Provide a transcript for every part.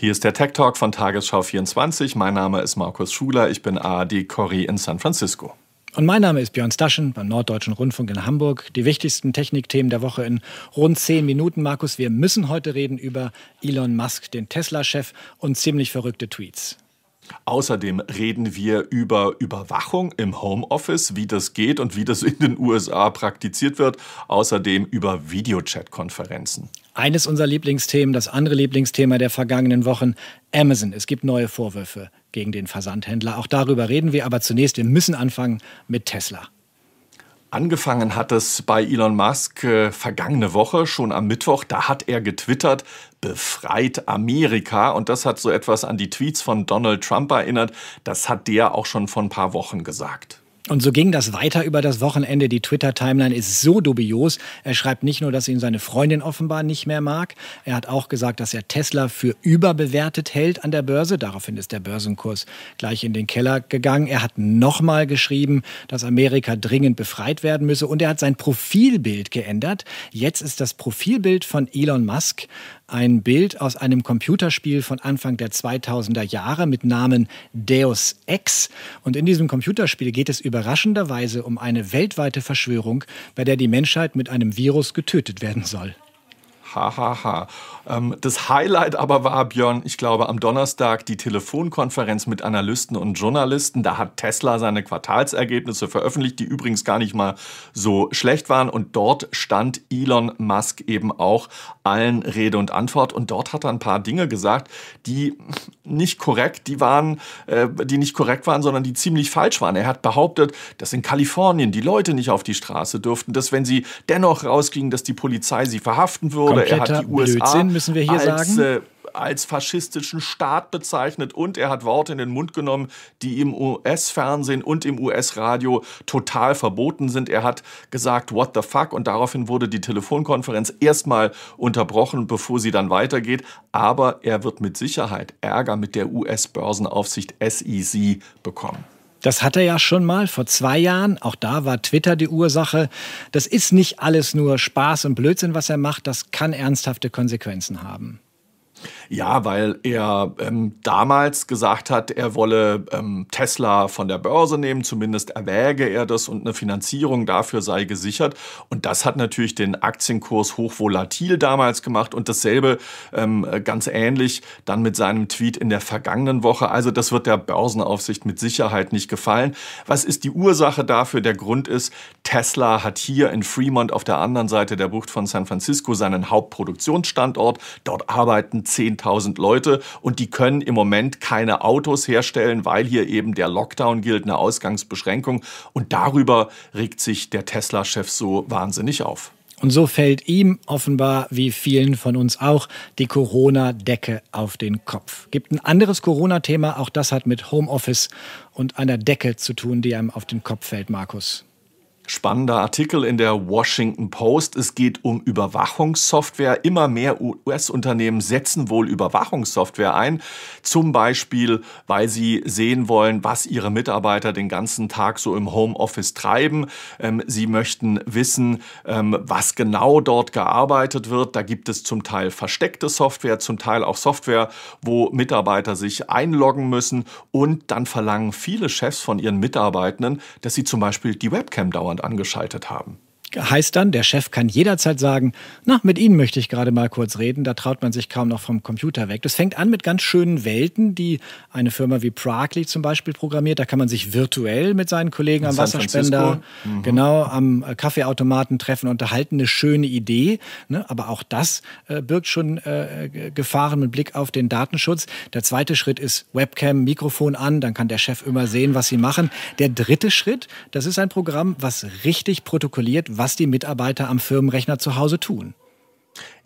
Hier ist der Tech Talk von Tagesschau 24. Mein Name ist Markus Schuler. Ich bin ARD Corrie in San Francisco. Und mein Name ist Björn Staschen beim Norddeutschen Rundfunk in Hamburg. Die wichtigsten Technikthemen der Woche in rund zehn Minuten. Markus, wir müssen heute reden über Elon Musk, den Tesla-Chef und ziemlich verrückte Tweets. Außerdem reden wir über Überwachung im Homeoffice, wie das geht und wie das in den USA praktiziert wird. Außerdem über Videochat-Konferenzen. Eines unserer Lieblingsthemen, das andere Lieblingsthema der vergangenen Wochen, Amazon. Es gibt neue Vorwürfe gegen den Versandhändler. Auch darüber reden wir, aber zunächst, wir müssen anfangen mit Tesla. Angefangen hat es bei Elon Musk äh, vergangene Woche, schon am Mittwoch. Da hat er getwittert, befreit Amerika. Und das hat so etwas an die Tweets von Donald Trump erinnert. Das hat der auch schon vor ein paar Wochen gesagt. Und so ging das weiter über das Wochenende. Die Twitter-Timeline ist so dubios. Er schreibt nicht nur, dass ihn seine Freundin offenbar nicht mehr mag. Er hat auch gesagt, dass er Tesla für überbewertet hält an der Börse. Daraufhin ist der Börsenkurs gleich in den Keller gegangen. Er hat nochmal geschrieben, dass Amerika dringend befreit werden müsse. Und er hat sein Profilbild geändert. Jetzt ist das Profilbild von Elon Musk ein Bild aus einem Computerspiel von Anfang der 2000er Jahre mit Namen Deus Ex. Und in diesem Computerspiel geht es überraschenderweise um eine weltweite Verschwörung, bei der die Menschheit mit einem Virus getötet werden soll. Hahaha. Ha, ha. Ähm, das Highlight aber war, Björn, ich glaube, am Donnerstag die Telefonkonferenz mit Analysten und Journalisten. Da hat Tesla seine Quartalsergebnisse veröffentlicht, die übrigens gar nicht mal so schlecht waren. Und dort stand Elon Musk eben auch allen Rede und Antwort. Und dort hat er ein paar Dinge gesagt, die nicht korrekt, die waren, äh, die nicht korrekt waren, sondern die ziemlich falsch waren. Er hat behauptet, dass in Kalifornien die Leute nicht auf die Straße durften, dass wenn sie dennoch rausgingen, dass die Polizei sie verhaften würde. Kompletter er hat die USA Blödsinn müssen wir hier als, sagen? Äh, als faschistischen Staat bezeichnet und er hat Worte in den Mund genommen, die im US-Fernsehen und im US-Radio total verboten sind. Er hat gesagt, what the fuck? Und daraufhin wurde die Telefonkonferenz erstmal unterbrochen, bevor sie dann weitergeht. Aber er wird mit Sicherheit Ärger mit der US-Börsenaufsicht SEC bekommen. Das hat er ja schon mal vor zwei Jahren. Auch da war Twitter die Ursache. Das ist nicht alles nur Spaß und Blödsinn, was er macht. Das kann ernsthafte Konsequenzen haben. Ja, weil er ähm, damals gesagt hat, er wolle ähm, Tesla von der Börse nehmen, zumindest erwäge er das und eine Finanzierung dafür sei gesichert. Und das hat natürlich den Aktienkurs hochvolatil damals gemacht und dasselbe ähm, ganz ähnlich dann mit seinem Tweet in der vergangenen Woche. Also das wird der Börsenaufsicht mit Sicherheit nicht gefallen. Was ist die Ursache dafür? Der Grund ist, Tesla hat hier in Fremont auf der anderen Seite der Bucht von San Francisco seinen Hauptproduktionsstandort. Dort arbeiten 10.000 Leute und die können im Moment keine Autos herstellen, weil hier eben der Lockdown gilt, eine Ausgangsbeschränkung. Und darüber regt sich der Tesla-Chef so wahnsinnig auf. Und so fällt ihm offenbar, wie vielen von uns auch, die Corona-Decke auf den Kopf. Gibt ein anderes Corona-Thema, auch das hat mit Homeoffice und einer Decke zu tun, die einem auf den Kopf fällt, Markus. Spannender Artikel in der Washington Post. Es geht um Überwachungssoftware. Immer mehr US-Unternehmen setzen wohl Überwachungssoftware ein. Zum Beispiel, weil sie sehen wollen, was ihre Mitarbeiter den ganzen Tag so im Homeoffice treiben. Ähm, sie möchten wissen, ähm, was genau dort gearbeitet wird. Da gibt es zum Teil versteckte Software, zum Teil auch Software, wo Mitarbeiter sich einloggen müssen. Und dann verlangen viele Chefs von ihren Mitarbeitenden, dass sie zum Beispiel die Webcam dauernd angeschaltet haben heißt dann, der Chef kann jederzeit sagen, na, mit Ihnen möchte ich gerade mal kurz reden, da traut man sich kaum noch vom Computer weg. Das fängt an mit ganz schönen Welten, die eine Firma wie Pragly zum Beispiel programmiert. Da kann man sich virtuell mit seinen Kollegen am Wasserspender, mhm. genau, am Kaffeeautomaten treffen, unterhalten. Eine schöne Idee, ne? aber auch das äh, birgt schon äh, Gefahren mit Blick auf den Datenschutz. Der zweite Schritt ist Webcam, Mikrofon an, dann kann der Chef immer sehen, was Sie machen. Der dritte Schritt, das ist ein Programm, was richtig protokolliert, was die Mitarbeiter am Firmenrechner zu Hause tun.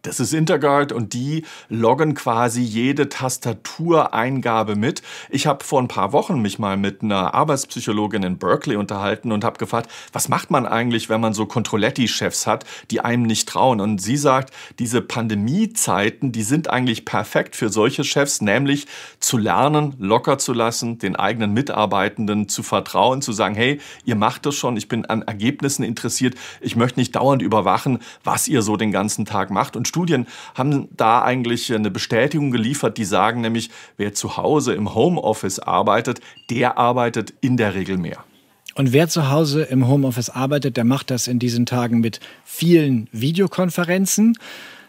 Das ist Interguard und die loggen quasi jede Tastatureingabe mit. Ich habe vor ein paar Wochen mich mal mit einer Arbeitspsychologin in Berkeley unterhalten und habe gefragt, was macht man eigentlich, wenn man so Controletti-Chefs hat, die einem nicht trauen? Und sie sagt, diese Pandemiezeiten, die sind eigentlich perfekt für solche Chefs, nämlich zu lernen, locker zu lassen, den eigenen Mitarbeitenden zu vertrauen, zu sagen, hey, ihr macht das schon, ich bin an Ergebnissen interessiert, ich möchte nicht dauernd überwachen, was ihr so den ganzen Tag macht und Studien haben da eigentlich eine Bestätigung geliefert, die sagen nämlich, wer zu Hause im Homeoffice arbeitet, der arbeitet in der Regel mehr. Und wer zu Hause im Homeoffice arbeitet, der macht das in diesen Tagen mit vielen Videokonferenzen.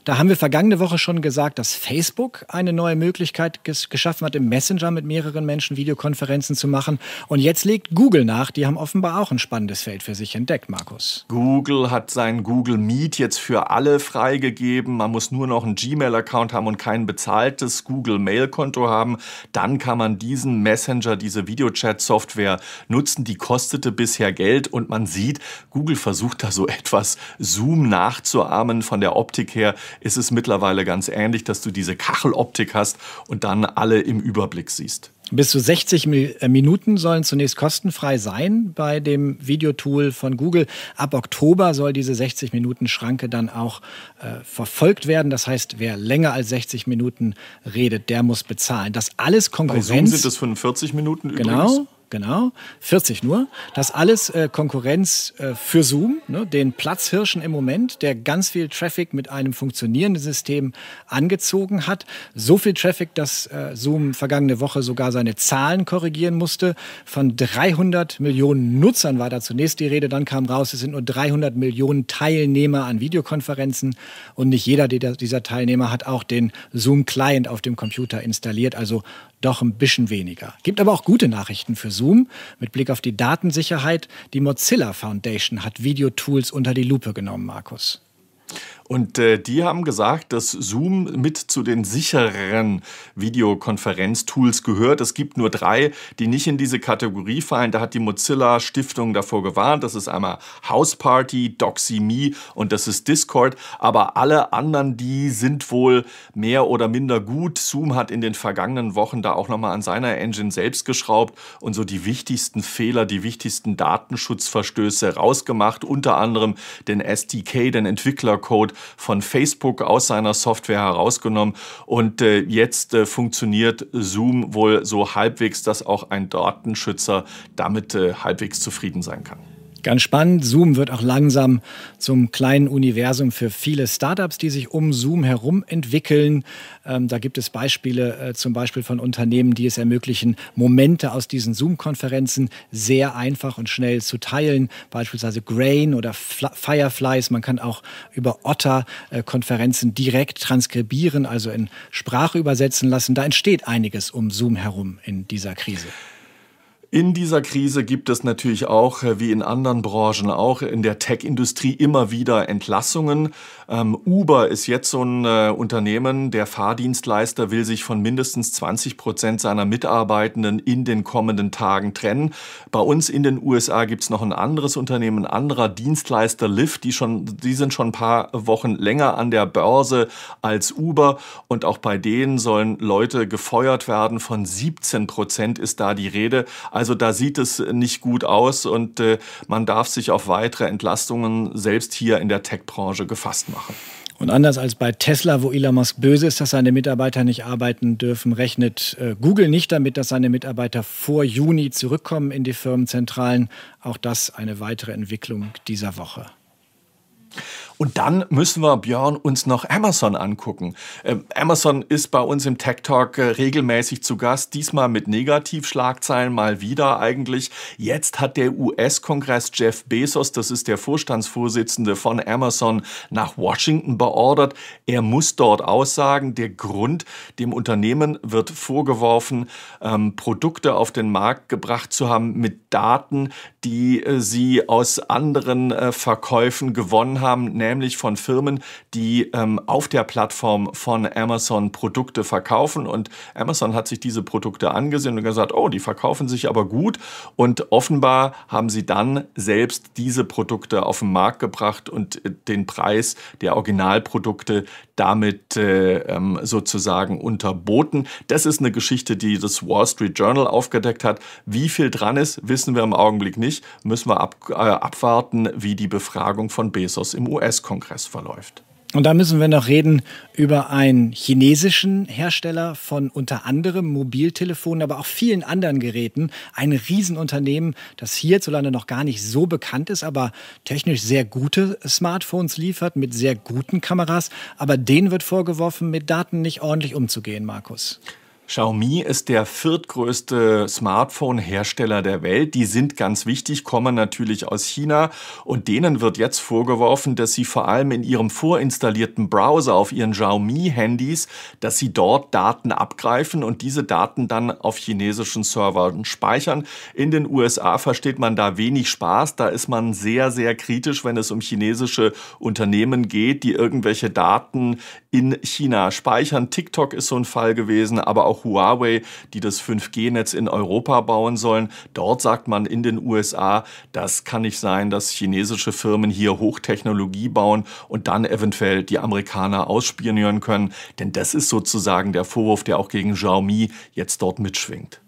Da haben wir vergangene Woche schon gesagt, dass Facebook eine neue Möglichkeit ges geschaffen hat, im Messenger mit mehreren Menschen Videokonferenzen zu machen. Und jetzt legt Google nach. Die haben offenbar auch ein spannendes Feld für sich entdeckt, Markus. Google hat sein Google Meet jetzt für alle freigegeben. Man muss nur noch einen Gmail-Account haben und kein bezahltes Google Mail-Konto haben. Dann kann man diesen Messenger, diese Videochat-Software nutzen. Die kostete bisher Geld und man sieht, Google versucht da so etwas Zoom nachzuahmen von der Optik her ist es mittlerweile ganz ähnlich, dass du diese Kacheloptik hast und dann alle im Überblick siehst. Bis zu 60 äh, Minuten sollen zunächst kostenfrei sein bei dem Videotool von Google. Ab Oktober soll diese 60 Minuten Schranke dann auch äh, verfolgt werden. Das heißt, wer länger als 60 Minuten redet, der muss bezahlen. Das alles Konkurrenz. Bei Zoom sind es 45 Minuten übrigens. Genau. Genau, 40 nur. Das alles äh, Konkurrenz äh, für Zoom, ne, den Platzhirschen im Moment, der ganz viel Traffic mit einem funktionierenden System angezogen hat. So viel Traffic, dass äh, Zoom vergangene Woche sogar seine Zahlen korrigieren musste. Von 300 Millionen Nutzern war da zunächst die Rede, dann kam raus, es sind nur 300 Millionen Teilnehmer an Videokonferenzen und nicht jeder dieser Teilnehmer hat auch den Zoom-Client auf dem Computer installiert. Also doch ein bisschen weniger. Gibt aber auch gute Nachrichten für Zoom. Mit Blick auf die Datensicherheit, die Mozilla Foundation hat Videotools unter die Lupe genommen, Markus. Und äh, die haben gesagt, dass Zoom mit zu den sichereren Videokonferenztools gehört. Es gibt nur drei, die nicht in diese Kategorie fallen. Da hat die Mozilla Stiftung davor gewarnt. Das ist einmal House Party, DoxyMe und das ist Discord. Aber alle anderen, die sind wohl mehr oder minder gut. Zoom hat in den vergangenen Wochen da auch nochmal an seiner Engine selbst geschraubt und so die wichtigsten Fehler, die wichtigsten Datenschutzverstöße rausgemacht. Unter anderem den SDK, den Entwicklercode von Facebook aus seiner Software herausgenommen und äh, jetzt äh, funktioniert Zoom wohl so halbwegs, dass auch ein Datenschützer damit äh, halbwegs zufrieden sein kann. Ganz spannend. Zoom wird auch langsam zum kleinen Universum für viele Startups, die sich um Zoom herum entwickeln. Ähm, da gibt es Beispiele äh, zum Beispiel von Unternehmen, die es ermöglichen, Momente aus diesen Zoom-Konferenzen sehr einfach und schnell zu teilen. Beispielsweise Grain oder Fl Fireflies. Man kann auch über Otter äh, Konferenzen direkt transkribieren, also in Sprache übersetzen lassen. Da entsteht einiges um Zoom herum in dieser Krise. In dieser Krise gibt es natürlich auch, äh, wie in anderen Branchen auch, in der Tech-Industrie immer wieder Entlassungen. Ähm, Uber ist jetzt so ein äh, Unternehmen, der Fahrdienstleister will sich von mindestens 20 Prozent seiner Mitarbeitenden in den kommenden Tagen trennen. Bei uns in den USA gibt es noch ein anderes Unternehmen, ein anderer Dienstleister, Lyft, die, schon, die sind schon ein paar Wochen länger an der Börse als Uber und auch bei denen sollen Leute gefeuert werden. Von 17 Prozent ist da die Rede. Also da sieht es nicht gut aus und äh, man darf sich auf weitere Entlastungen selbst hier in der Tech-Branche gefasst machen. Und anders als bei Tesla, wo Elon Musk böse ist, dass seine Mitarbeiter nicht arbeiten dürfen, rechnet äh, Google nicht damit, dass seine Mitarbeiter vor Juni zurückkommen in die Firmenzentralen. Auch das eine weitere Entwicklung dieser Woche. Und dann müssen wir, Björn, uns noch Amazon angucken. Ähm, Amazon ist bei uns im Tech Talk äh, regelmäßig zu Gast, diesmal mit Negativschlagzeilen mal wieder eigentlich. Jetzt hat der US-Kongress Jeff Bezos, das ist der Vorstandsvorsitzende von Amazon, nach Washington beordert. Er muss dort aussagen. Der Grund, dem Unternehmen wird vorgeworfen, ähm, Produkte auf den Markt gebracht zu haben mit Daten, die äh, sie aus anderen äh, Verkäufen gewonnen haben, nämlich von Firmen, die ähm, auf der Plattform von Amazon Produkte verkaufen. Und Amazon hat sich diese Produkte angesehen und gesagt, oh, die verkaufen sich aber gut. Und offenbar haben sie dann selbst diese Produkte auf den Markt gebracht und äh, den Preis der Originalprodukte damit äh, ähm, sozusagen unterboten. Das ist eine Geschichte, die das Wall Street Journal aufgedeckt hat. Wie viel dran ist, wissen wir im Augenblick nicht. Müssen wir ab, äh, abwarten, wie die Befragung von Bezos im US US-Kongress verläuft. Und da müssen wir noch reden über einen chinesischen Hersteller von unter anderem Mobiltelefonen, aber auch vielen anderen Geräten. Ein Riesenunternehmen, das hierzulande noch gar nicht so bekannt ist, aber technisch sehr gute Smartphones liefert mit sehr guten Kameras. Aber denen wird vorgeworfen, mit Daten nicht ordentlich umzugehen, Markus. Xiaomi ist der viertgrößte Smartphone-Hersteller der Welt. Die sind ganz wichtig, kommen natürlich aus China und denen wird jetzt vorgeworfen, dass sie vor allem in ihrem vorinstallierten Browser auf ihren Xiaomi-Handys, dass sie dort Daten abgreifen und diese Daten dann auf chinesischen Servern speichern. In den USA versteht man da wenig Spaß. Da ist man sehr, sehr kritisch, wenn es um chinesische Unternehmen geht, die irgendwelche Daten in China speichern. TikTok ist so ein Fall gewesen, aber auch auch Huawei, die das 5G-Netz in Europa bauen sollen. Dort sagt man in den USA, das kann nicht sein, dass chinesische Firmen hier Hochtechnologie bauen und dann eventuell die Amerikaner ausspionieren können. Denn das ist sozusagen der Vorwurf, der auch gegen Xiaomi jetzt dort mitschwingt.